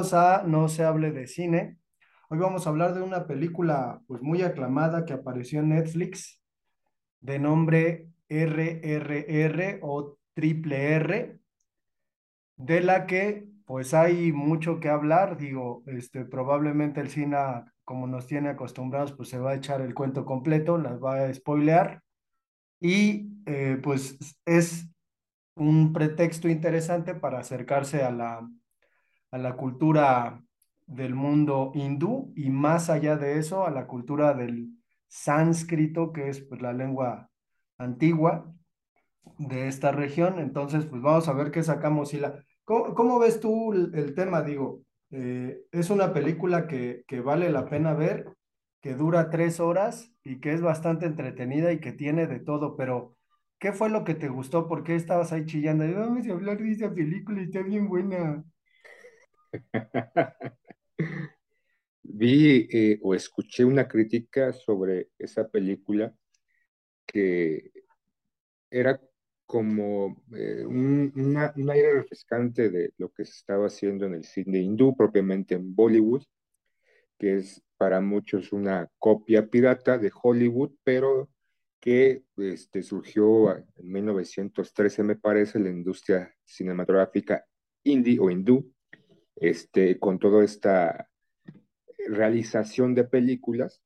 Bienvenidos a No se hable de cine. Hoy vamos a hablar de una película pues muy aclamada que apareció en Netflix de nombre RRR o Triple R, de la que pues hay mucho que hablar. Digo, este, probablemente el cine, como nos tiene acostumbrados, pues se va a echar el cuento completo, las va a spoilear. Y eh, pues es un pretexto interesante para acercarse a la, a la cultura del mundo hindú y más allá de eso, a la cultura del sánscrito, que es pues, la lengua antigua de esta región. Entonces, pues vamos a ver qué sacamos. Y la, ¿cómo, cómo ves tú el, tema? Digo, eh, es una película que, que vale la pena ver, que dura tres horas y que es bastante entretenida y que tiene de todo, pero ¿qué fue lo que te gustó? ¿Por qué estabas ahí chillando? Vamos a hablar de esa película, está bien buena. Vi eh, o escuché una crítica sobre esa película que era como eh, un, una- un aire refrescante de lo que se estaba haciendo en el cine hindú, propiamente en Bollywood, que es para muchos una copia pirata de Hollywood, pero que este, surgió en 1913, me parece, la industria cinematográfica indie o hindú, este, con toda esta realización de películas,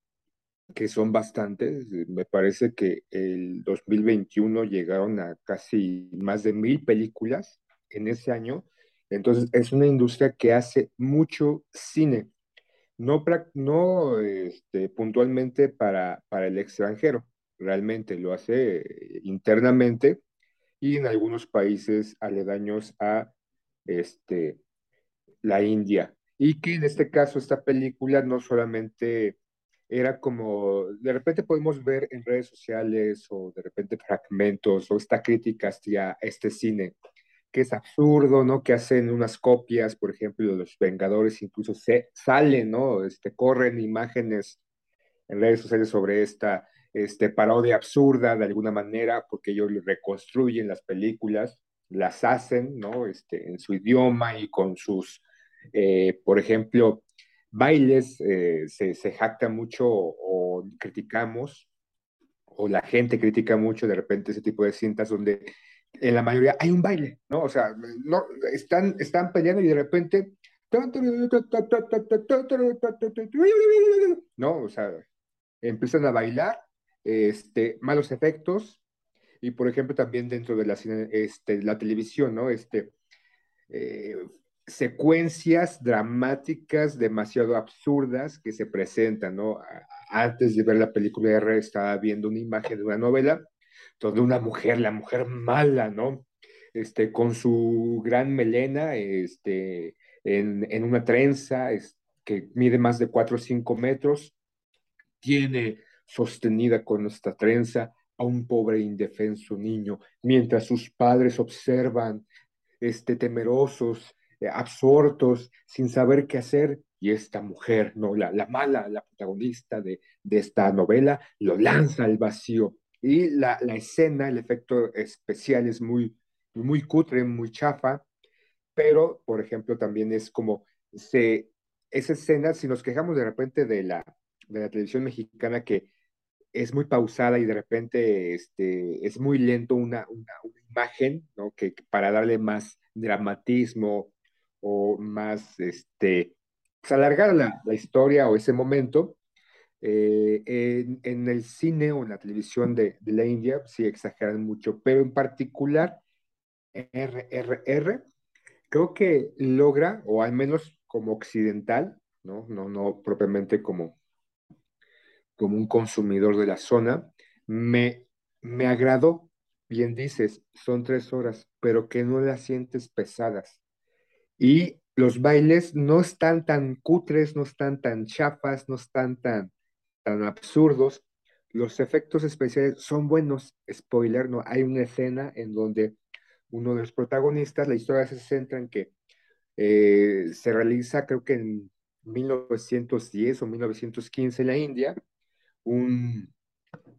que son bastantes. Me parece que el 2021 llegaron a casi más de mil películas en ese año. Entonces, es una industria que hace mucho cine, no, no este, puntualmente para, para el extranjero, realmente lo hace eh, internamente y en algunos países aledaños a este, la India. Y que en este caso esta película no solamente era como, de repente podemos ver en redes sociales o de repente fragmentos o esta crítica hacia este cine, que es absurdo, ¿no? Que hacen unas copias, por ejemplo, de los Vengadores, incluso se salen, ¿no? Este, corren imágenes en redes sociales sobre esta este, parodia absurda de alguna manera, porque ellos reconstruyen las películas, las hacen, ¿no? Este, en su idioma y con sus, eh, por ejemplo, bailes, eh, se, se jacta mucho o, criticamos, o la gente critica mucho de repente ese tipo de cintas donde en la mayoría hay un baile, ¿no? O sea, no, están, están peleando y de repente... No, o sea, empiezan a bailar, este, malos efectos, y por ejemplo también dentro de la, este, la televisión, ¿no? Este, eh, secuencias dramáticas demasiado absurdas que se presentan, ¿no? Antes de ver la película R estaba viendo una imagen de una novela donde una mujer, la mujer mala, ¿no? este, con su gran melena, este, en, en una trenza es, que mide más de 4 o 5 metros, tiene sostenida con esta trenza a un pobre indefenso niño, mientras sus padres observan, este, temerosos, absortos, sin saber qué hacer, y esta mujer, no, la, la mala, la protagonista de, de, esta novela, lo lanza al vacío. Y la, la escena, el efecto especial es muy, muy cutre, muy chafa, pero, por ejemplo, también es como se, esa escena, si nos quejamos de repente de la, de la televisión mexicana que es muy pausada y de repente este, es muy lento una, una, una imagen, ¿no? Que, para darle más dramatismo o más, este, pues alargar la, la historia o ese momento, eh, en, el cine o en la televisión de, de, la India sí exageran mucho, pero en particular RRR creo que logra, o al menos como occidental, no, no, no propiamente como como un consumidor de la zona, me, me agradó. Bien dices, son tres horas, pero que no las sientes pesadas. Y los bailes no están tan cutres, no están tan chafas, no están tan, tan absurdos. Los efectos especiales son buenos. Spoiler, no hay una escena en donde uno de los protagonistas, la historia se centra en que eh, se realiza, creo que en 1910 o 1915 en la India, un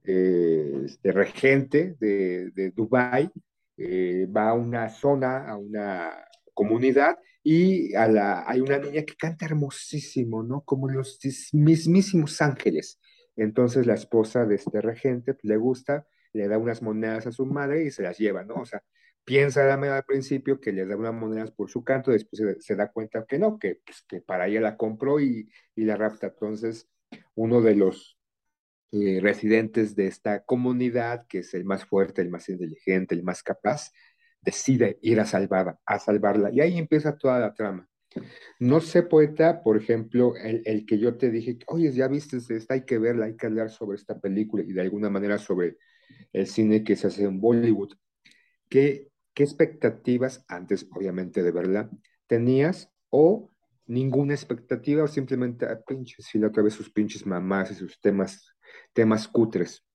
eh, este, regente de, de Dubái eh, va a una zona, a una comunidad y a la, hay una niña que canta hermosísimo, ¿no? Como los mismísimos ángeles. Entonces la esposa de este regente pues, le gusta, le da unas monedas a su madre y se las lleva, ¿no? O sea, piensa al principio que le da unas monedas por su canto, después se, se da cuenta que no, que, pues, que para ella la compró y, y la rapta. Entonces, uno de los eh, residentes de esta comunidad, que es el más fuerte, el más inteligente, el más capaz, decide ir a salvarla, a salvarla. Y ahí empieza toda la trama. No sé, poeta, por ejemplo, el, el, que yo te dije, oye, ya viste esta, hay que verla, hay que hablar sobre esta película y de alguna manera sobre el cine que se hace en Bollywood. ¿Qué, qué expectativas, antes obviamente de verla, tenías o ninguna expectativa o simplemente, ah, pinches, la otra vez sus pinches mamás y sus temas temas cutres.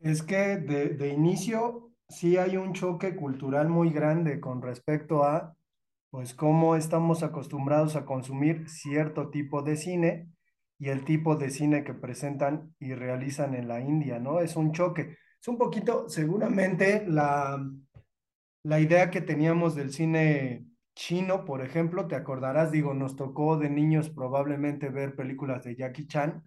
Es que de, de inicio sí hay un choque cultural muy grande con respecto a pues cómo estamos acostumbrados a consumir cierto tipo de cine y el tipo de cine que presentan y realizan en la India, ¿no? Es un choque. Es un poquito, seguramente, la, la idea que teníamos del cine chino, por ejemplo, te acordarás, digo, nos tocó de niños probablemente ver películas de Jackie Chan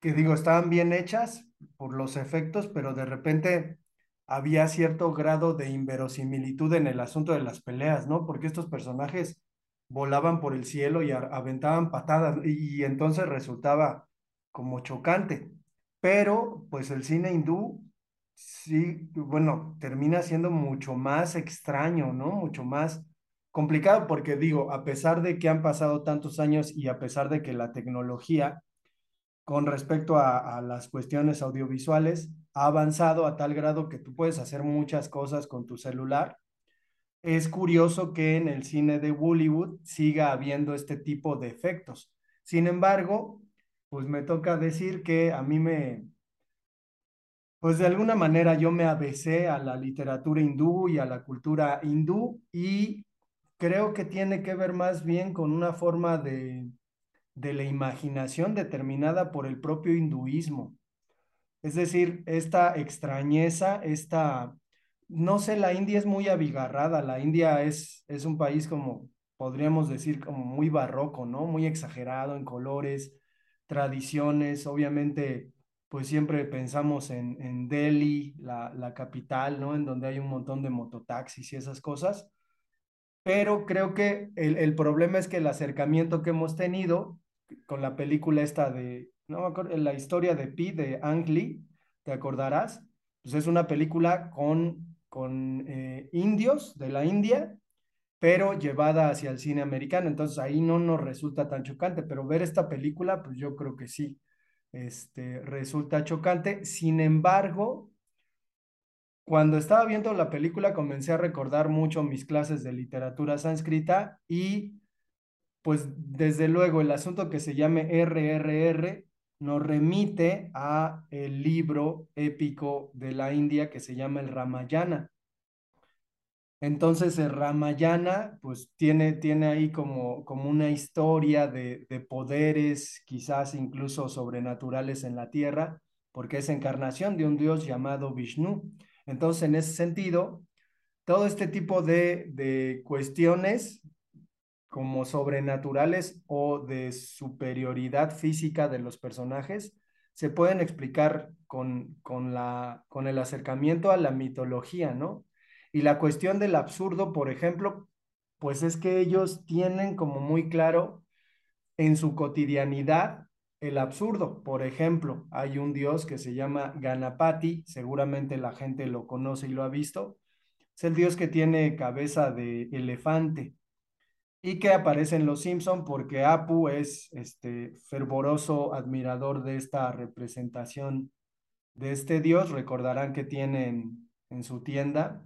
que digo, estaban bien hechas por los efectos, pero de repente había cierto grado de inverosimilitud en el asunto de las peleas, ¿no? Porque estos personajes volaban por el cielo y aventaban patadas y, entonces resultaba como chocante. Pero pues el cine hindú sí, bueno, termina siendo mucho más extraño, ¿no? Mucho más complicado porque digo, a pesar de que han pasado tantos años y a pesar de que la tecnología con respecto a, las cuestiones audiovisuales ha avanzado a tal grado que tú puedes hacer muchas cosas con tu celular. Es curioso que en el cine de Bollywood siga habiendo este tipo de efectos. Sin embargo, pues me toca decir que a mí me, pues de alguna manera yo me abecé a la literatura hindú y a la cultura hindú y creo que tiene que ver más bien con una forma de, de la imaginación determinada por el propio hinduismo. Es decir, esta extrañeza, esta, no sé, la India es muy abigarrada, la India es, es un país como, podríamos decir, como muy barroco, ¿no? Muy exagerado en colores, tradiciones, obviamente, pues siempre pensamos en, en Delhi, la, la capital, ¿no? En donde hay un montón de mototaxis y esas cosas. Pero creo que el, el problema es que el acercamiento que hemos tenido con la película esta de, no me acuerdo, la historia de Pi de Ang Lee, ¿te acordarás? Pues es una película con, con eh, indios de la India, pero llevada hacia el cine americano, entonces ahí no nos resulta tan chocante, pero ver esta película, pues yo creo que sí, este, resulta chocante. Sin embargo, cuando estaba viendo la película comencé a recordar mucho mis clases de literatura sánscrita y pues desde luego el asunto que se llame RRR nos remite a el libro épico de la India que se llama el Ramayana. Entonces el Ramayana pues tiene, tiene ahí como, como una historia de, de poderes quizás incluso sobrenaturales en la tierra, porque es encarnación de un dios llamado Vishnu. Entonces en ese sentido, todo este tipo de, de cuestiones como sobrenaturales o de superioridad física de los personajes se pueden explicar con, con, la, con el acercamiento a la mitología, ¿no? Y la cuestión del absurdo, por ejemplo, pues es que ellos tienen como muy claro en su cotidianidad el absurdo. Por ejemplo, hay un dios que se llama Ganapati, seguramente la gente lo conoce y lo ha visto. Es el dios que tiene cabeza de elefante y que aparece en Los Simpson porque Apu es este fervoroso admirador de esta representación de este dios. Recordarán que tienen en su tienda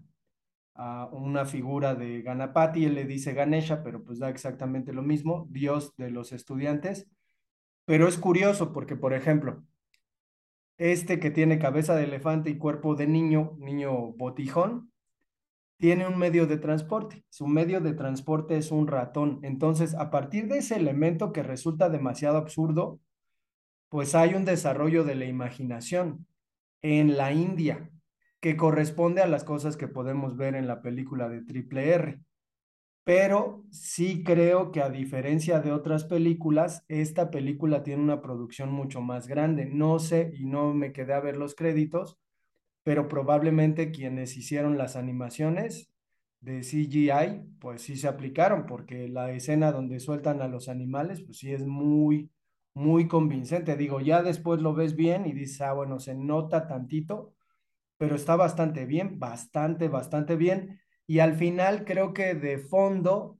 a una figura de Ganapati, él le dice Ganesha, pero pues da exactamente lo mismo, dios de los estudiantes. Pero es curioso porque, por ejemplo, este que tiene cabeza de elefante y cuerpo de niño, niño botijón, tiene un medio de transporte. Su medio de transporte es un ratón. Entonces, a partir de ese elemento que resulta demasiado absurdo, pues hay un desarrollo de la imaginación en la India que corresponde a las cosas que podemos ver en la película de Triple R. Pero sí creo que a diferencia de otras películas, esta película tiene una producción mucho más grande. No sé y no me quedé a ver los créditos, pero probablemente quienes hicieron las animaciones de CGI, pues sí se aplicaron, porque la escena donde sueltan a los animales, pues sí es muy, muy convincente. Digo, ya después lo ves bien y dices, ah, bueno, se nota tantito, pero está bastante bien, bastante, bastante bien. Y al final creo que de fondo,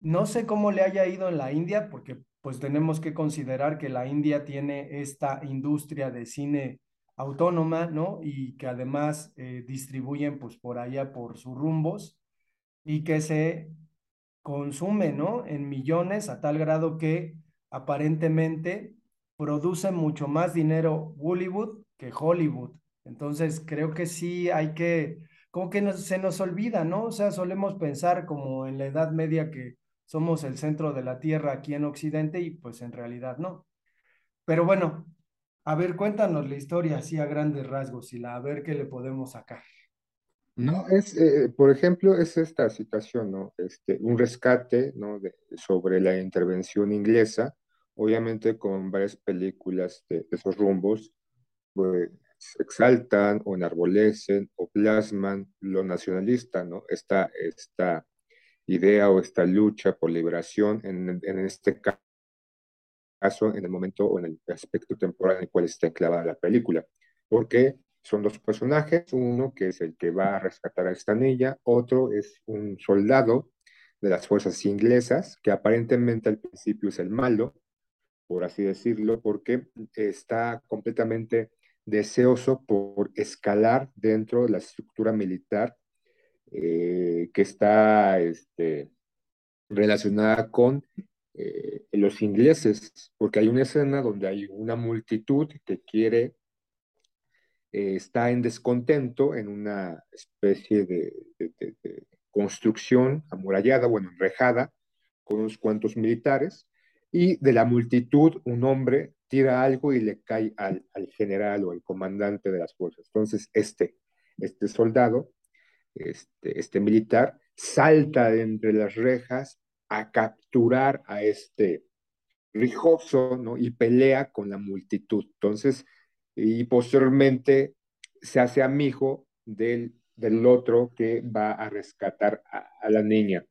no sé cómo le haya ido en la India, porque pues tenemos que considerar que la India tiene esta industria de cine autónoma, ¿no? Y que además eh, distribuyen pues por allá por sus rumbos y que se consume, ¿no? En millones a tal grado que aparentemente produce mucho más dinero Bollywood que Hollywood. Entonces, creo que sí hay que, como que se nos olvida, ¿no? O sea, solemos pensar como en la Edad Media que somos el centro de la Tierra aquí en Occidente y pues en realidad no. Pero bueno, a ver, cuéntanos la historia así a grandes rasgos y la, a ver qué le podemos sacar. No, es, eh, por ejemplo, es esta situación, ¿no? Este, un rescate, ¿no? De, sobre la intervención inglesa, obviamente con varias películas de, esos rumbos, pues, exaltan o enarbolecen o plasman lo nacionalista, ¿no? Esta, esta idea o esta lucha por liberación, en, en este caso, en el momento o en el aspecto temporal en el cual está enclavada la película. Porque son dos personajes, uno que es el que va a rescatar a esta niña, otro es un soldado de las fuerzas inglesas, que aparentemente al principio es el malo, por así decirlo, porque está completamente deseoso por escalar dentro de la estructura militar eh, que está este, relacionada con eh, los ingleses, porque hay una escena donde hay una multitud que quiere, eh, está en descontento en una especie de, de construcción amurallada, bueno, enrejada, con unos cuantos militares, y de la multitud un hombre tira algo y le cae al, al, general o al comandante de las fuerzas. Entonces, este, este soldado, este, este militar, salta entre las rejas a capturar a este rijoso. Y pelea con la multitud. Entonces, y posteriormente se hace amigo del, del otro que va a rescatar a, a la niña.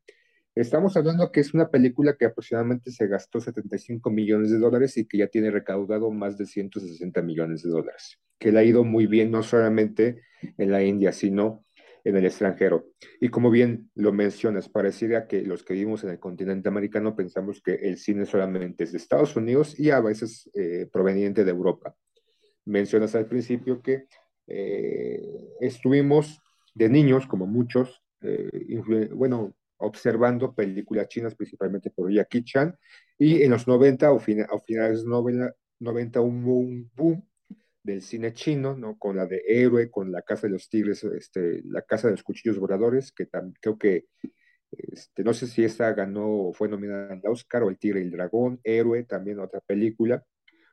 Estamos hablando que es una película que aproximadamente se gastó 75 millones de dólares y que ya tiene recaudado más de 160 millones de dólares, que le ha ido muy bien no solamente en la India, sino en el extranjero. Y como bien lo mencionas, pareciera que los que vivimos en el continente americano pensamos que el cine solamente es de Estados Unidos y a veces eh, proveniente de Europa. Mencionas al principio que eh, estuvimos de niños, como muchos, eh, bueno, observando películas chinas, principalmente por Jackie Chan, y en los 90 o, finales de los 90, hubo un boom del cine chino, ¿no? Con la de Héroe, con La Casa de los Tigres, este, La Casa de los Cuchillos Voladores, que creo que, este, no sé si esta ganó o fue nominada al Oscar, o El Tigre y el Dragón, Héroe, también otra película,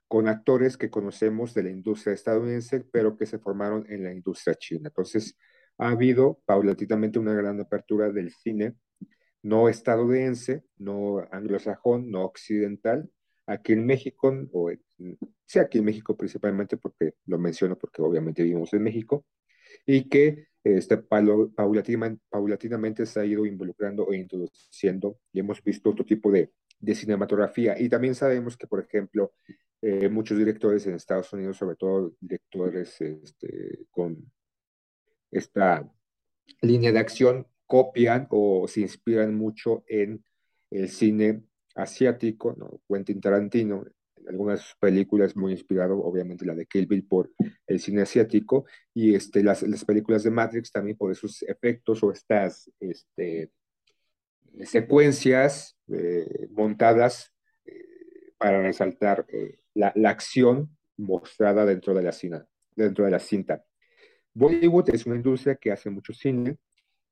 con actores que conocemos de la industria estadounidense, pero que se formaron en la industria china. Entonces, ha habido paulatinamente una gran apertura del cine no estadounidense, no anglosajón, no occidental, aquí en México, o sí, aquí en México principalmente, porque lo menciono porque obviamente vivimos en México, y que este, paulatinamente, paulatinamente se ha ido involucrando e introduciendo, y hemos visto otro tipo de, de cinematografía. Y también sabemos que, por ejemplo, eh, muchos directores en Estados Unidos, sobre todo directores este, con esta línea de acción, copian o se inspiran mucho en el cine asiático, ¿no? Quentin Tarantino, en algunas películas muy inspirado, obviamente la de Kill Bill por el cine asiático, y este, las, las películas de Matrix también por esos efectos o estas este, secuencias eh, montadas eh, para resaltar eh, la, la, acción mostrada dentro de la, cine, dentro de la cinta. Bollywood es una industria que hace mucho cine,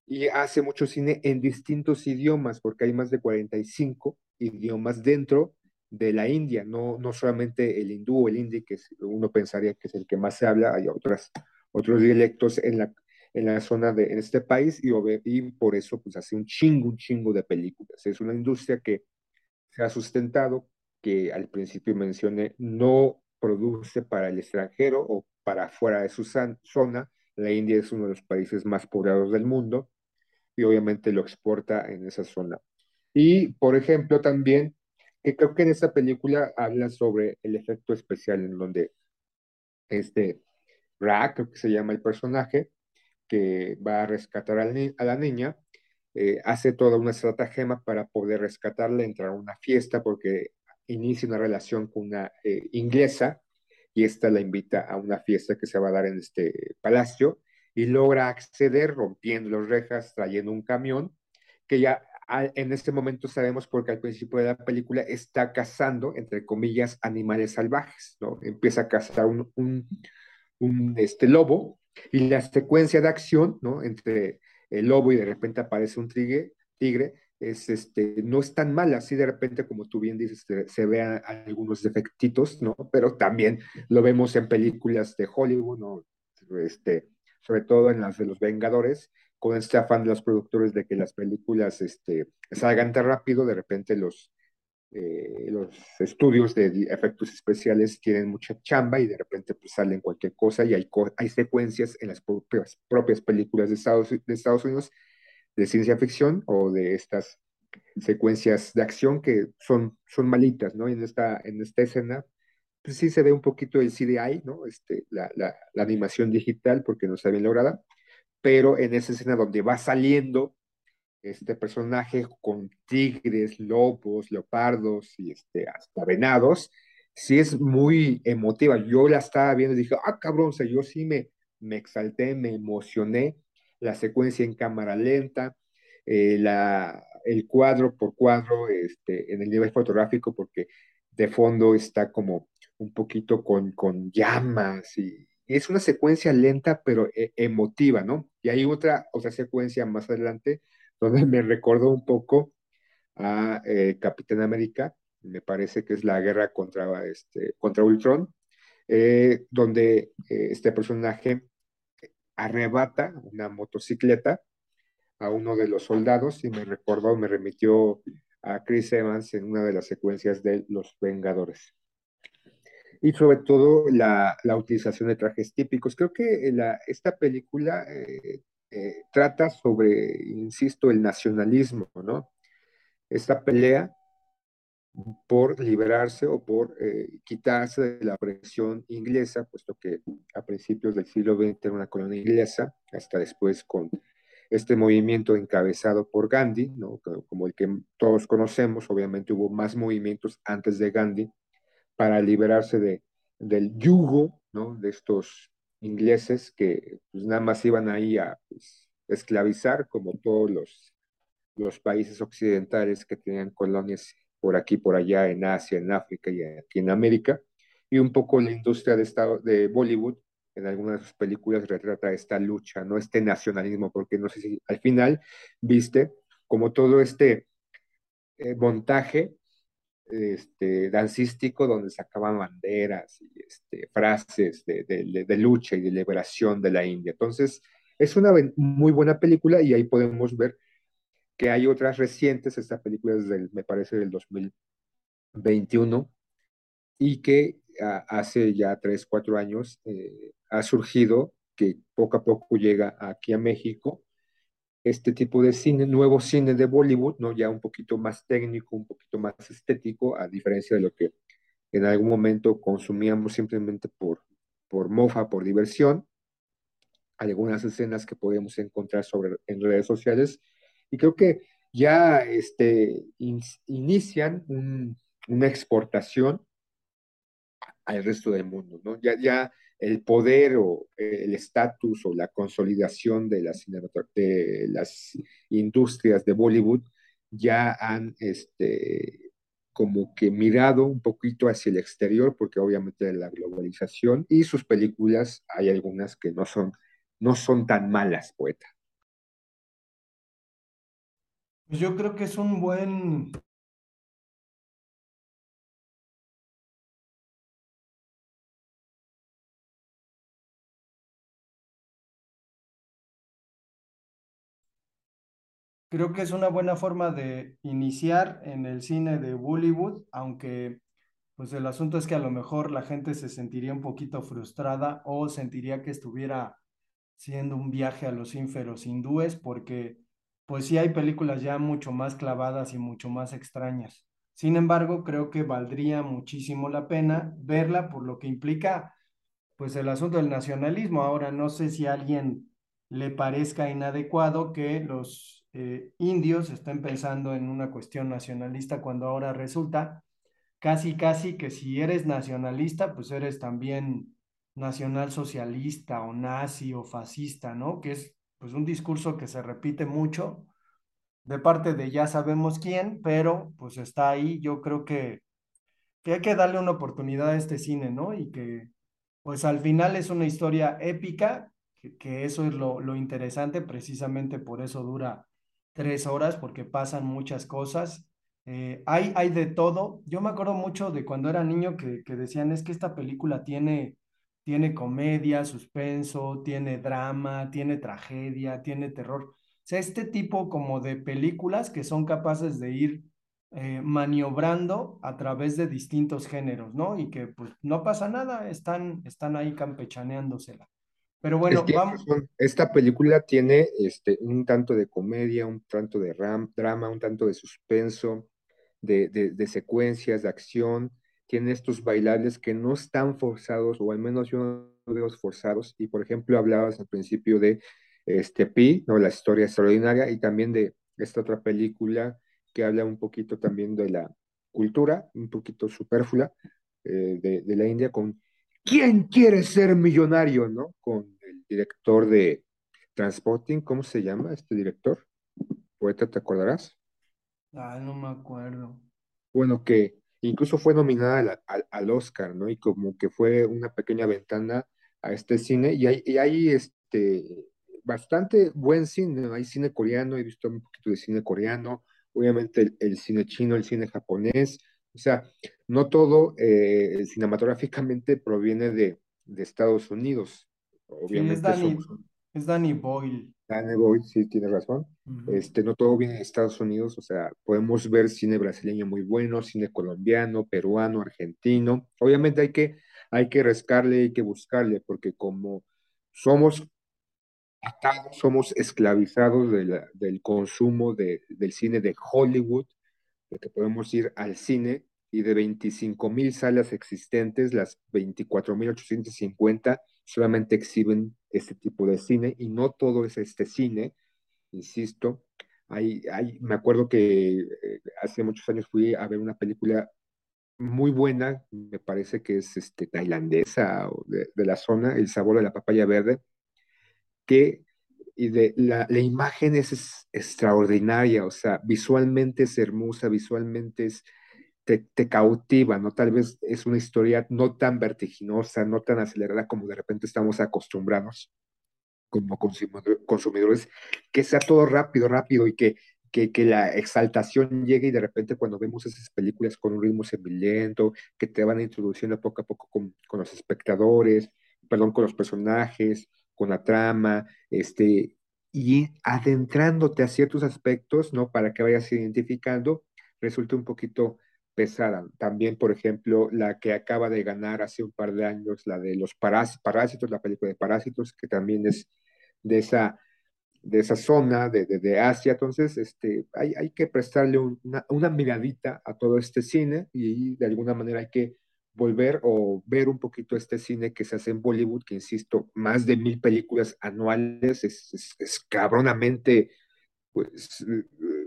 y hace mucho cine en distintos idiomas, porque hay más de 45 idiomas dentro de la India, no, no solamente el hindú o el hindi, que uno pensaría que es el que más se habla, hay otras, otros dialectos en la, en la zona de en este país y, y por eso pues hace un chingo, un chingo de películas. Es una industria que se ha sustentado, que al principio mencioné, no produce para el extranjero o para fuera de su zona. La India es uno de los países más poblados del mundo y obviamente lo exporta en esa zona. Y, por ejemplo, también, que creo que en esta película habla sobre el efecto especial en donde este Ra, creo que se llama el personaje, que va a rescatar a, la niña, eh, hace toda una estratagema para poder rescatarla, entrar a una fiesta porque inicia una relación con una eh, inglesa y esta la invita a una fiesta que se va a dar en este palacio y logra acceder rompiendo las rejas, trayendo un camión, que ya en este momento sabemos porque al principio de la película está cazando, entre comillas, animales salvajes, ¿no? Empieza a cazar un, un, este, lobo y la secuencia de acción, ¿no? Entre el lobo y de repente aparece un tigre, tigre es, este, no es tan mala, así de repente, como tú bien dices, se, se vean algunos defectitos, ¿no? Pero también lo vemos en películas de Hollywood, ¿no? Este, sobre todo en las de los Vengadores, con este afán de los productores de que las películas este, salgan tan rápido, de repente los, eh, los estudios de efectos especiales tienen mucha chamba y de repente pues salen cualquier cosa y hay, hay secuencias en las propias, películas de Estados, de Estados Unidos de ciencia ficción o de estas secuencias de acción que son, son malitas, ¿no? En esta, en esta escena pues sí se ve un poquito el CDI, ¿no? Este, la, la, animación digital, porque no está bien lograda, pero en esa escena donde va saliendo este personaje con tigres, lobos, leopardos y este, hasta venados, sí es muy emotiva. Yo la estaba viendo y dije, ah, cabrón, o sea, yo sí me, me exalté, me emocioné. La secuencia en cámara lenta, eh, la, el cuadro por cuadro este, en el nivel fotográfico, porque de fondo está como un poquito con, con llamas y, es una secuencia lenta pero e, emotiva, ¿no? Y hay otra, otra secuencia más adelante donde me recordó un poco a eh, Capitán América, me parece que es la guerra contra, este, contra Ultron, eh, donde eh, este personaje arrebata una motocicleta a uno de los soldados y me recordó, me remitió a Chris Evans en una de las secuencias de Los Vengadores y sobre todo la, la, utilización de trajes típicos. Creo que la, esta película eh, eh, trata sobre, insisto, el nacionalismo, ¿no? Esta pelea por liberarse o por eh, quitarse de la presión inglesa, puesto que a principios del siglo XX era una colonia inglesa, hasta después con este movimiento encabezado por Gandhi, ¿no? como el que todos conocemos, obviamente hubo más movimientos antes de Gandhi, para liberarse de, del yugo ¿no? de estos ingleses que pues, nada más iban ahí a pues, esclavizar, como todos los, los países occidentales que tenían colonias por aquí, por allá, en Asia, en África y aquí en América. Y un poco la industria de, de Bollywood en algunas de sus películas retrata esta lucha, ¿no? Este nacionalismo, porque no sé si al final viste como todo este eh, montaje este, dancístico donde sacaban banderas y este, frases de, de, de, lucha y de liberación de la India. Entonces, es una muy buena película y ahí podemos ver que hay otras recientes, esta película es del, me parece del 2021, y que a, hace ya 3, 4 años eh, ha surgido, que poco a poco llega aquí a México, este tipo de cine, nuevo cine de Bollywood, ¿no? Ya un poquito más técnico, un poquito más estético, a diferencia de lo que en algún momento consumíamos simplemente por, por mofa, por diversión. Algunas escenas que podemos encontrar sobre, en redes sociales. Y creo que ya este, in, inician un, una exportación al resto del mundo, ¿no? Ya, ya el poder o el estatus o la consolidación de las, de las industrias de Bollywood ya han este, como que mirado un poquito hacia el exterior, porque obviamente la globalización y sus películas hay algunas que no son, no son tan malas, poeta. Pues yo creo que es un buen Creo que es una buena forma de iniciar en el cine de Bollywood, aunque pues el asunto es que a lo mejor la gente se sentiría un poquito frustrada o sentiría que estuviera siendo un viaje a los ínferos hindúes, porque pues sí hay películas ya mucho más clavadas y mucho más extrañas. Sin embargo, creo que valdría muchísimo la pena verla por lo que implica pues el asunto del nacionalismo. Ahora no sé si a alguien le parezca inadecuado que los eh, indios estén pensando en una cuestión nacionalista cuando ahora resulta casi, casi que si eres nacionalista, pues eres también nacional socialista o nazi o fascista, ¿no? Que es pues un discurso que se repite mucho de parte de ya sabemos quién, pero pues está ahí, yo creo que, que hay que darle una oportunidad a este cine, ¿no? Y que pues al final es una historia épica, que, que eso es lo, lo interesante, precisamente por eso dura tres horas porque pasan muchas cosas. Eh, hay, hay de todo. Yo me acuerdo mucho de cuando era niño que, que decían, es que esta película tiene, tiene comedia, suspenso, tiene drama, tiene tragedia, tiene terror. O sea, este tipo como de películas que son capaces de ir eh, maniobrando a través de distintos géneros, ¿no? Y que pues no pasa nada, están, están ahí campechaneándosela. Pero bueno, vamos. Esta película tiene este, un tanto de comedia, un tanto de ram, drama, un tanto de suspenso, de, de, de, secuencias, de acción. Tiene estos bailables que no están forzados, o al menos yo no veo forzados. Y por ejemplo, hablabas al principio de este Pi, ¿no? la historia extraordinaria, y también de esta otra película que habla un poquito también de la cultura, un poquito superflua eh, de, de la India, con ¿Quién quiere ser millonario? ¿No? Con director de Transporting, ¿cómo se llama este director? Poeta, ¿te acordarás? Ah, no me acuerdo. Bueno, que incluso fue nominada al, al, al, Oscar, ¿no? Y como que fue una pequeña ventana a este cine, y hay, y hay este, bastante buen cine, hay cine coreano, he visto un poquito de cine coreano, obviamente el, el cine chino, el cine japonés, o sea, no todo eh, cinematográficamente proviene de, de, Estados Unidos. Obviamente sí, es, Danny, somos... es Danny Boyle. Danny Boyle, sí, tiene razón. Uh -huh. este, no todo viene de Estados Unidos, o sea, podemos ver cine brasileño muy bueno, cine colombiano, peruano, argentino. Obviamente hay que, hay que rescarle, hay que buscarle, porque como somos atados, somos esclavizados de la, del consumo de, del cine de Hollywood, porque podemos ir al cine y de 25 mil salas existentes, las 24.850 solamente exhiben este tipo de cine y no todo es este cine, insisto. Hay, hay, me acuerdo que eh, hace muchos años fui a ver una película muy buena, me parece que es este, tailandesa o de, de la zona, El sabor de la papaya verde, que y de, la, la imagen es, es, extraordinaria, o sea, visualmente es hermosa, visualmente es, te, te, cautiva, ¿no? Tal vez es una historia no tan vertiginosa, no tan acelerada como de repente estamos acostumbrados como consumidores, que sea todo rápido, rápido y que, que, que, la exaltación llegue y de repente cuando vemos esas películas con un ritmo semilento, que te van introduciendo poco a poco con, con los espectadores, perdón, con los personajes, con la trama, este, y adentrándote a ciertos aspectos, ¿no? Para que vayas identificando, resulta un poquito pesada. También, por ejemplo, la que acaba de ganar hace un par de años, la de los parásitos, la película de Parásitos, que también es de esa, de esa zona de, de, de Asia. Entonces, este, hay, hay que prestarle una, una miradita a todo este cine y de alguna manera hay que volver o ver un poquito este cine que se hace en Bollywood, que insisto, más de mil películas anuales, es, es, es cabronamente pues,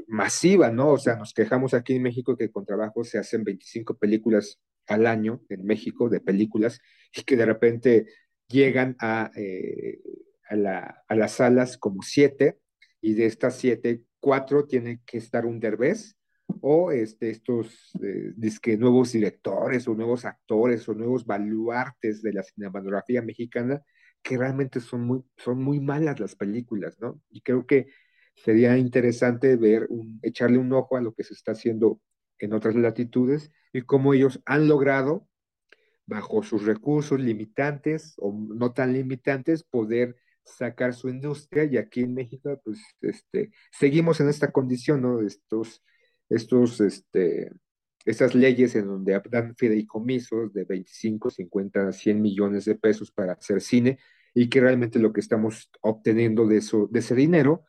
masiva, ¿no? O sea, nos quejamos aquí en México que con trabajo se hacen 25 películas al año en México de películas y que de repente llegan a, eh, a, la, a las salas como siete y de estas siete, cuatro tienen que estar un derbez o este, estos eh, nuevos directores o nuevos actores o nuevos baluartes de la cinematografía mexicana que realmente son muy, son muy malas las películas, ¿no? Y creo que sería interesante ver, un, echarle un ojo a lo que se está haciendo en otras latitudes y cómo ellos han logrado, bajo sus recursos limitantes o no tan limitantes, poder sacar su industria y aquí en México, pues, este, seguimos en esta condición, ¿no? Estos estos, este, estas leyes en donde dan fideicomisos de 25, 50, 100 millones de pesos para hacer cine y que realmente lo que estamos obteniendo de, eso, de ese dinero,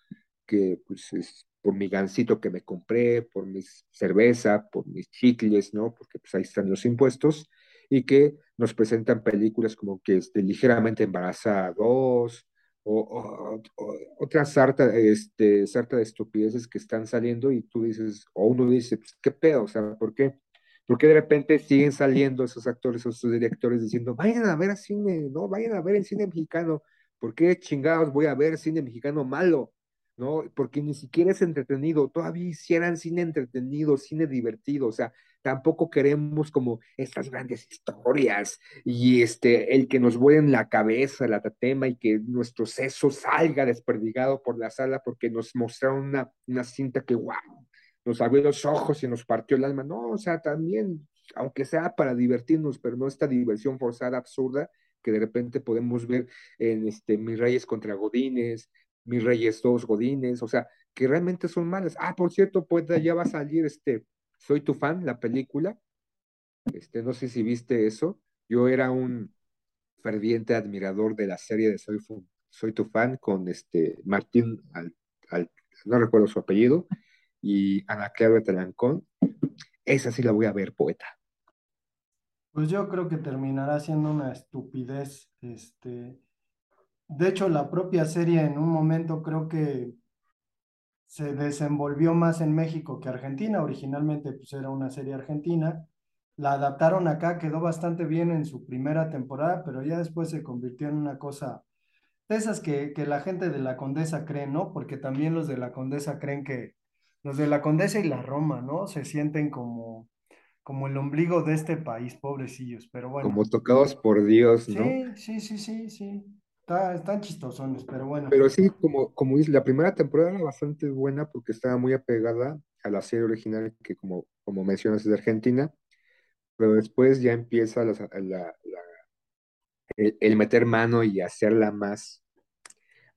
que pues es por mi gancito que me compré, por mi cerveza, por mis chicles, ¿no? Porque pues ahí están los impuestos y que nos presentan películas como que es de ligeramente embarazada 2, o, otra sarta, este, sarta de estupideces que están saliendo y tú dices, o uno dice, pues, ¿qué pedo? O sea, ¿por qué? Porque de repente siguen saliendo esos actores esos directores diciendo, vayan a ver a cine, no, vayan a ver el cine mexicano, ¿por qué chingados voy a ver cine mexicano malo? ¿No? Porque ni siquiera es entretenido, todavía hicieran cine entretenido, cine divertido, o sea, tampoco queremos como estas grandes historias y este, el que nos vuelen la cabeza, la tatema y que nuestro seso salga desperdigado por la sala porque nos mostraron una, una cinta que, wow, nos abrió los ojos y nos partió el alma. No, o sea, también, aunque sea para divertirnos, pero no esta diversión forzada, absurda, que de repente podemos ver en este, Mis Reyes contra Godines, Mis Reyes 2 Godines, o sea, que realmente son malas. Ah, por cierto, pues ya va a salir este soy tu fan, la película. Este, no sé si viste eso. Yo era un ferviente admirador de la serie de Soy, Soy tu fan con este Martín, al, al, no recuerdo su apellido, y Ana Clara Talancón. Esa sí la voy a ver, poeta. Pues yo creo que terminará siendo una estupidez. Este, de hecho, la propia serie en un momento creo que se desenvolvió más en México que Argentina. Originalmente pues era una serie argentina. La adaptaron acá, quedó bastante bien en su primera temporada, pero ya después se convirtió en una cosa de esas que, que la gente de la Condesa cree, ¿no? Porque también los de la Condesa creen que los de la Condesa y la Roma, ¿no? Se sienten como, como el ombligo de este país, pobrecillos, pero bueno. Como tocados por Dios, ¿no? Sí, sí, sí, sí, sí. Está, están chistosones, pero bueno. Pero sí, como, como dice, la primera temporada era bastante buena porque estaba muy apegada a la serie original que, como, como mencionas, es de Argentina, pero después ya empieza la, la, la, el, el, meter mano y hacerla más,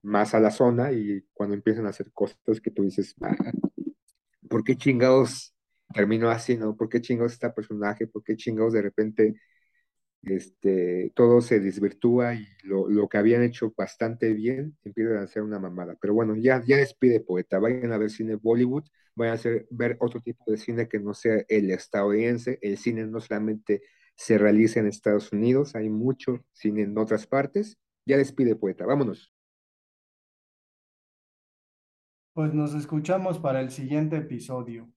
más a la zona y cuando empiezan a hacer cosas que tú dices, ah, ¿por qué chingados terminó así, no? ¿Por qué chingados está personaje? ¿Por qué chingados de repente este, todo se desvirtúa y lo, lo, que habían hecho bastante bien empiezan a hacer una mamada. Pero bueno, ya, ya despide poeta, vayan a ver cine Bollywood, vayan a hacer, ver otro tipo de cine que no sea el estadounidense, el cine no solamente se realiza en Estados Unidos, hay mucho cine en otras partes. Ya despide poeta, vámonos. Pues nos escuchamos para el siguiente episodio.